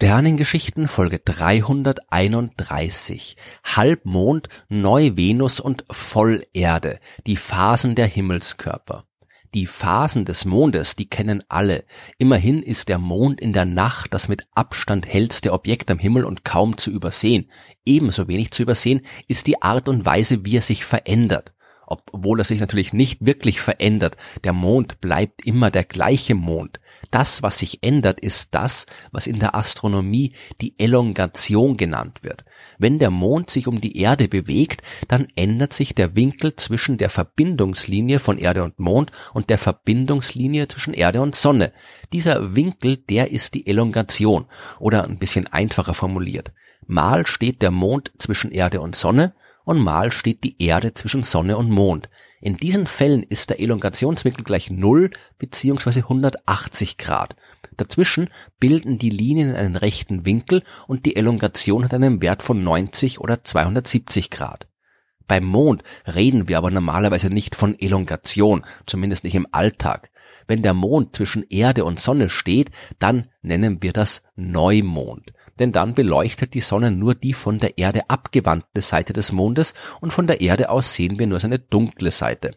Sternengeschichten Folge 331 Halbmond, Neu-Venus und Vollerde, die Phasen der Himmelskörper. Die Phasen des Mondes, die kennen alle. Immerhin ist der Mond in der Nacht das mit Abstand hellste Objekt am Himmel und kaum zu übersehen. Ebenso wenig zu übersehen ist die Art und Weise, wie er sich verändert obwohl er sich natürlich nicht wirklich verändert. Der Mond bleibt immer der gleiche Mond. Das, was sich ändert, ist das, was in der Astronomie die Elongation genannt wird. Wenn der Mond sich um die Erde bewegt, dann ändert sich der Winkel zwischen der Verbindungslinie von Erde und Mond und der Verbindungslinie zwischen Erde und Sonne. Dieser Winkel, der ist die Elongation oder ein bisschen einfacher formuliert. Mal steht der Mond zwischen Erde und Sonne, und mal steht die Erde zwischen Sonne und Mond. In diesen Fällen ist der Elongationswinkel gleich 0 bzw. 180 Grad. Dazwischen bilden die Linien einen rechten Winkel und die Elongation hat einen Wert von 90 oder 270 Grad. Beim Mond reden wir aber normalerweise nicht von Elongation, zumindest nicht im Alltag. Wenn der Mond zwischen Erde und Sonne steht, dann nennen wir das Neumond denn dann beleuchtet die Sonne nur die von der Erde abgewandte Seite des Mondes und von der Erde aus sehen wir nur seine dunkle Seite.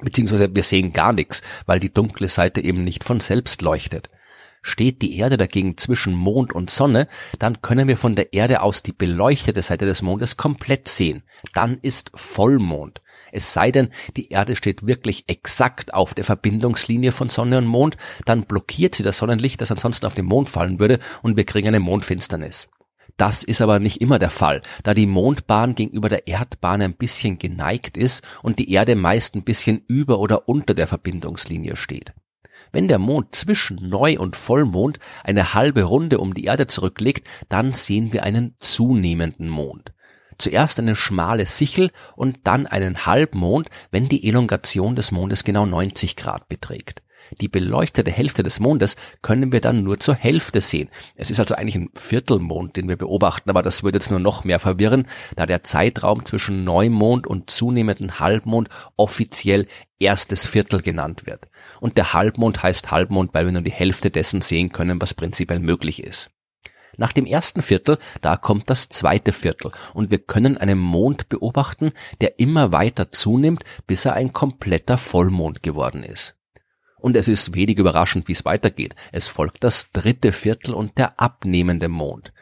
Beziehungsweise wir sehen gar nichts, weil die dunkle Seite eben nicht von selbst leuchtet. Steht die Erde dagegen zwischen Mond und Sonne, dann können wir von der Erde aus die beleuchtete Seite des Mondes komplett sehen. Dann ist Vollmond. Es sei denn, die Erde steht wirklich exakt auf der Verbindungslinie von Sonne und Mond, dann blockiert sie das Sonnenlicht, das ansonsten auf den Mond fallen würde, und wir kriegen eine Mondfinsternis. Das ist aber nicht immer der Fall, da die Mondbahn gegenüber der Erdbahn ein bisschen geneigt ist und die Erde meist ein bisschen über oder unter der Verbindungslinie steht. Wenn der Mond zwischen Neu- und Vollmond eine halbe Runde um die Erde zurücklegt, dann sehen wir einen zunehmenden Mond. Zuerst eine schmale Sichel und dann einen Halbmond, wenn die Elongation des Mondes genau 90 Grad beträgt. Die beleuchtete Hälfte des Mondes können wir dann nur zur Hälfte sehen. Es ist also eigentlich ein Viertelmond, den wir beobachten, aber das würde jetzt nur noch mehr verwirren, da der Zeitraum zwischen Neumond und zunehmenden Halbmond offiziell erstes Viertel genannt wird. Und der Halbmond heißt Halbmond, weil wir nur die Hälfte dessen sehen können, was prinzipiell möglich ist. Nach dem ersten Viertel, da kommt das zweite Viertel und wir können einen Mond beobachten, der immer weiter zunimmt, bis er ein kompletter Vollmond geworden ist. Und es ist wenig überraschend, wie es weitergeht. Es folgt das dritte Viertel und der abnehmende Mond.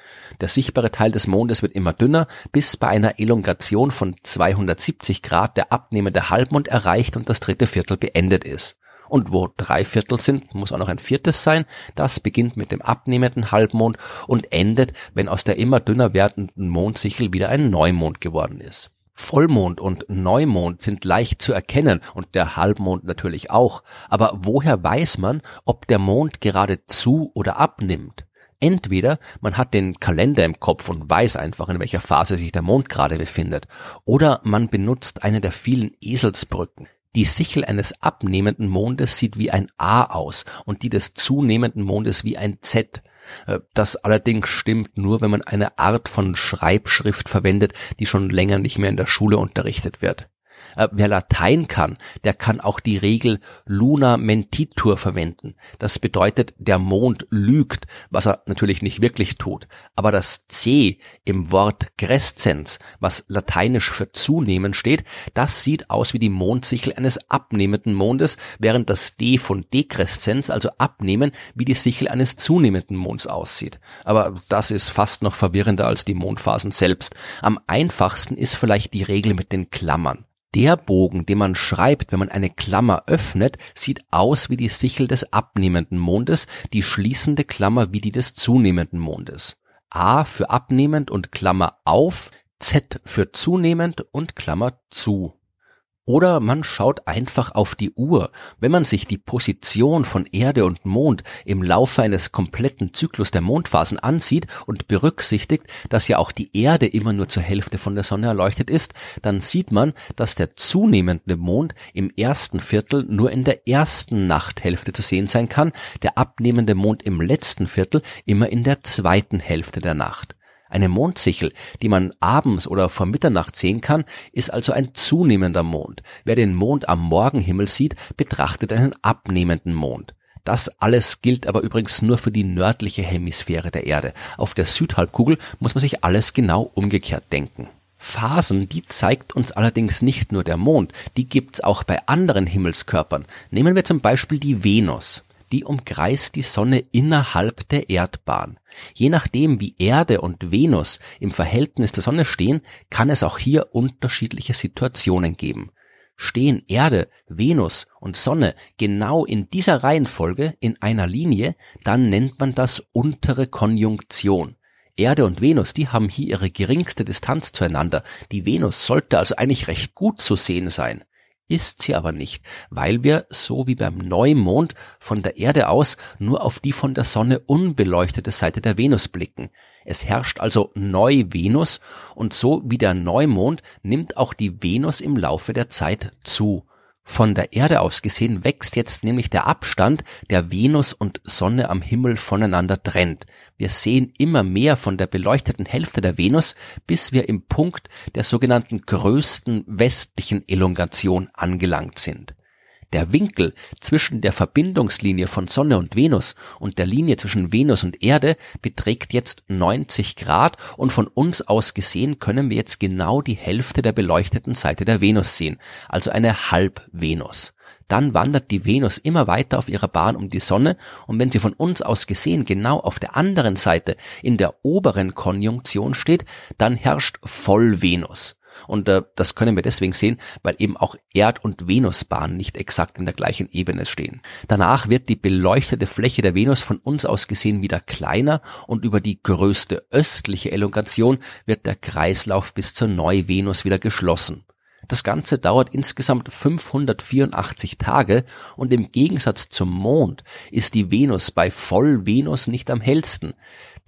Der sichtbare Teil des Mondes wird immer dünner, bis bei einer Elongation von 270 Grad der abnehmende Halbmond erreicht und das dritte Viertel beendet ist. Und wo drei Viertel sind, muss auch noch ein viertes sein. Das beginnt mit dem abnehmenden Halbmond und endet, wenn aus der immer dünner werdenden Mondsichel wieder ein Neumond geworden ist. Vollmond und Neumond sind leicht zu erkennen und der Halbmond natürlich auch. Aber woher weiß man, ob der Mond gerade zu oder abnimmt? Entweder man hat den Kalender im Kopf und weiß einfach, in welcher Phase sich der Mond gerade befindet, oder man benutzt eine der vielen Eselsbrücken. Die Sichel eines abnehmenden Mondes sieht wie ein A aus und die des zunehmenden Mondes wie ein Z. Äh, das allerdings stimmt nur, wenn man eine Art von Schreibschrift verwendet, die schon länger nicht mehr in der Schule unterrichtet wird. Äh, wer Latein kann, der kann auch die Regel Luna mentitur verwenden. Das bedeutet, der Mond lügt, was er natürlich nicht wirklich tut. Aber das C im Wort crescens, was lateinisch für zunehmen steht, das sieht aus wie die Mondsichel eines abnehmenden Mondes, während das D von decrescens, also abnehmen, wie die Sichel eines zunehmenden Monds aussieht. Aber das ist fast noch verwirrender als die Mondphasen selbst. Am einfachsten ist vielleicht die Regel mit den Klammern. Der Bogen, den man schreibt, wenn man eine Klammer öffnet, sieht aus wie die Sichel des abnehmenden Mondes, die schließende Klammer wie die des zunehmenden Mondes. A für abnehmend und Klammer auf, Z für zunehmend und Klammer zu. Oder man schaut einfach auf die Uhr. Wenn man sich die Position von Erde und Mond im Laufe eines kompletten Zyklus der Mondphasen ansieht und berücksichtigt, dass ja auch die Erde immer nur zur Hälfte von der Sonne erleuchtet ist, dann sieht man, dass der zunehmende Mond im ersten Viertel nur in der ersten Nachthälfte zu sehen sein kann, der abnehmende Mond im letzten Viertel immer in der zweiten Hälfte der Nacht. Eine Mondsichel, die man abends oder vor Mitternacht sehen kann, ist also ein zunehmender Mond. Wer den Mond am Morgenhimmel sieht, betrachtet einen abnehmenden Mond. Das alles gilt aber übrigens nur für die nördliche Hemisphäre der Erde. Auf der Südhalbkugel muss man sich alles genau umgekehrt denken. Phasen, die zeigt uns allerdings nicht nur der Mond, die gibt's auch bei anderen Himmelskörpern. Nehmen wir zum Beispiel die Venus. Die umkreist die Sonne innerhalb der Erdbahn. Je nachdem, wie Erde und Venus im Verhältnis zur Sonne stehen, kann es auch hier unterschiedliche Situationen geben. Stehen Erde, Venus und Sonne genau in dieser Reihenfolge in einer Linie, dann nennt man das untere Konjunktion. Erde und Venus, die haben hier ihre geringste Distanz zueinander. Die Venus sollte also eigentlich recht gut zu sehen sein ist sie aber nicht, weil wir, so wie beim Neumond, von der Erde aus nur auf die von der Sonne unbeleuchtete Seite der Venus blicken. Es herrscht also Neu-Venus und so wie der Neumond nimmt auch die Venus im Laufe der Zeit zu. Von der Erde aus gesehen wächst jetzt nämlich der Abstand, der Venus und Sonne am Himmel voneinander trennt. Wir sehen immer mehr von der beleuchteten Hälfte der Venus, bis wir im Punkt der sogenannten größten westlichen Elongation angelangt sind. Der Winkel zwischen der Verbindungslinie von Sonne und Venus und der Linie zwischen Venus und Erde beträgt jetzt 90 Grad und von uns aus gesehen können wir jetzt genau die Hälfte der beleuchteten Seite der Venus sehen, also eine Halbvenus. Dann wandert die Venus immer weiter auf ihrer Bahn um die Sonne und wenn sie von uns aus gesehen genau auf der anderen Seite in der oberen Konjunktion steht, dann herrscht Vollvenus. Und äh, das können wir deswegen sehen, weil eben auch Erd- und Venusbahnen nicht exakt in der gleichen Ebene stehen. Danach wird die beleuchtete Fläche der Venus von uns aus gesehen wieder kleiner und über die größte östliche Elongation wird der Kreislauf bis zur Neu-Venus wieder geschlossen. Das Ganze dauert insgesamt 584 Tage und im Gegensatz zum Mond ist die Venus bei Vollvenus nicht am hellsten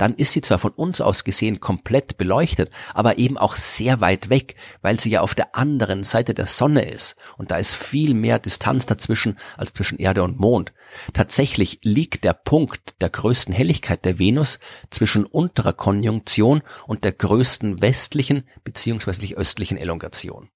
dann ist sie zwar von uns aus gesehen komplett beleuchtet, aber eben auch sehr weit weg, weil sie ja auf der anderen Seite der Sonne ist und da ist viel mehr Distanz dazwischen als zwischen Erde und Mond. Tatsächlich liegt der Punkt der größten Helligkeit der Venus zwischen unterer Konjunktion und der größten westlichen bzw. östlichen Elongation.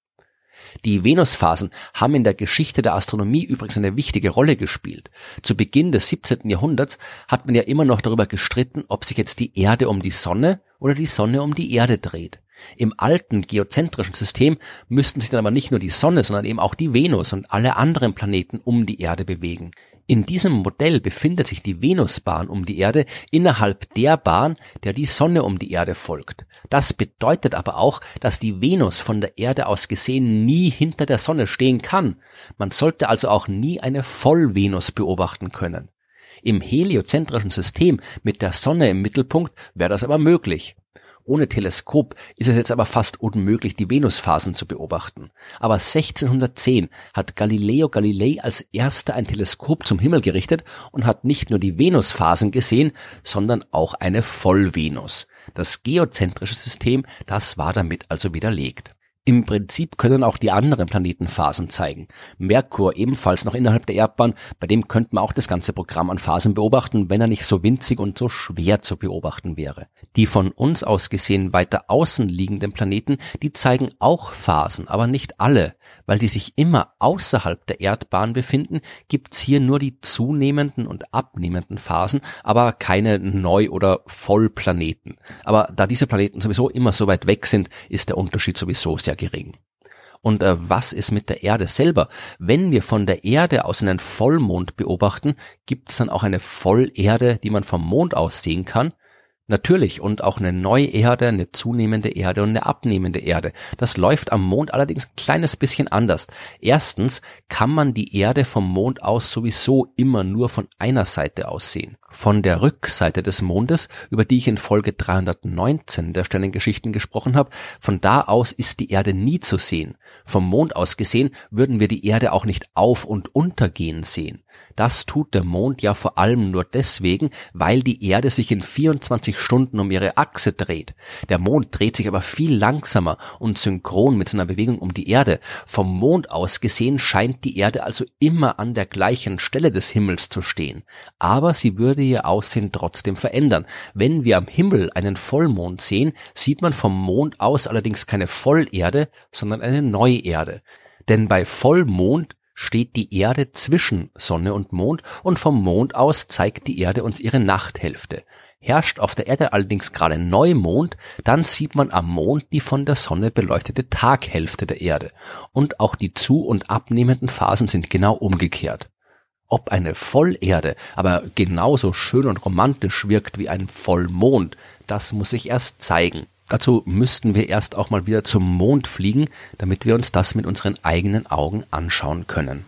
Die Venusphasen haben in der Geschichte der Astronomie übrigens eine wichtige Rolle gespielt. Zu Beginn des 17. Jahrhunderts hat man ja immer noch darüber gestritten, ob sich jetzt die Erde um die Sonne oder die Sonne um die Erde dreht. Im alten geozentrischen System müssten sich dann aber nicht nur die Sonne, sondern eben auch die Venus und alle anderen Planeten um die Erde bewegen. In diesem Modell befindet sich die Venusbahn um die Erde innerhalb der Bahn, der die Sonne um die Erde folgt. Das bedeutet aber auch, dass die Venus von der Erde aus gesehen nie hinter der Sonne stehen kann. Man sollte also auch nie eine Vollvenus beobachten können. Im heliozentrischen System mit der Sonne im Mittelpunkt wäre das aber möglich. Ohne Teleskop ist es jetzt aber fast unmöglich, die Venusphasen zu beobachten. Aber 1610 hat Galileo Galilei als erster ein Teleskop zum Himmel gerichtet und hat nicht nur die Venusphasen gesehen, sondern auch eine Vollvenus. Das geozentrische System, das war damit also widerlegt. Im Prinzip können auch die anderen Planeten Phasen zeigen. Merkur ebenfalls noch innerhalb der Erdbahn, bei dem könnte man auch das ganze Programm an Phasen beobachten, wenn er nicht so winzig und so schwer zu beobachten wäre. Die von uns aus gesehen weiter außen liegenden Planeten, die zeigen auch Phasen, aber nicht alle. Weil die sich immer außerhalb der Erdbahn befinden, gibt's hier nur die zunehmenden und abnehmenden Phasen, aber keine Neu- oder Vollplaneten. Aber da diese Planeten sowieso immer so weit weg sind, ist der Unterschied sowieso sehr gering. Und äh, was ist mit der Erde selber? Wenn wir von der Erde aus einen Vollmond beobachten, gibt es dann auch eine Vollerde, die man vom Mond aus sehen kann? Natürlich und auch eine neue Erde, eine zunehmende Erde und eine abnehmende Erde. Das läuft am Mond allerdings ein kleines bisschen anders. Erstens kann man die Erde vom Mond aus sowieso immer nur von einer Seite aus sehen. Von der Rückseite des Mondes, über die ich in Folge 319 der Sternengeschichten gesprochen habe, von da aus ist die Erde nie zu sehen. Vom Mond aus gesehen würden wir die Erde auch nicht auf und untergehen sehen. Das tut der Mond ja vor allem nur deswegen, weil die Erde sich in 24 Stunden um ihre Achse dreht. Der Mond dreht sich aber viel langsamer und synchron mit seiner Bewegung um die Erde. Vom Mond aus gesehen scheint die Erde also immer an der gleichen Stelle des Himmels zu stehen. Aber sie würde ihr Aussehen trotzdem verändern. Wenn wir am Himmel einen Vollmond sehen, sieht man vom Mond aus allerdings keine Vollerde, sondern eine Neuerde. Denn bei Vollmond steht die Erde zwischen Sonne und Mond und vom Mond aus zeigt die Erde uns ihre Nachthälfte. Herrscht auf der Erde allerdings gerade Neumond, dann sieht man am Mond die von der Sonne beleuchtete Taghälfte der Erde. Und auch die zu- und abnehmenden Phasen sind genau umgekehrt. Ob eine Vollerde aber genauso schön und romantisch wirkt wie ein Vollmond, das muss sich erst zeigen. Dazu müssten wir erst auch mal wieder zum Mond fliegen, damit wir uns das mit unseren eigenen Augen anschauen können.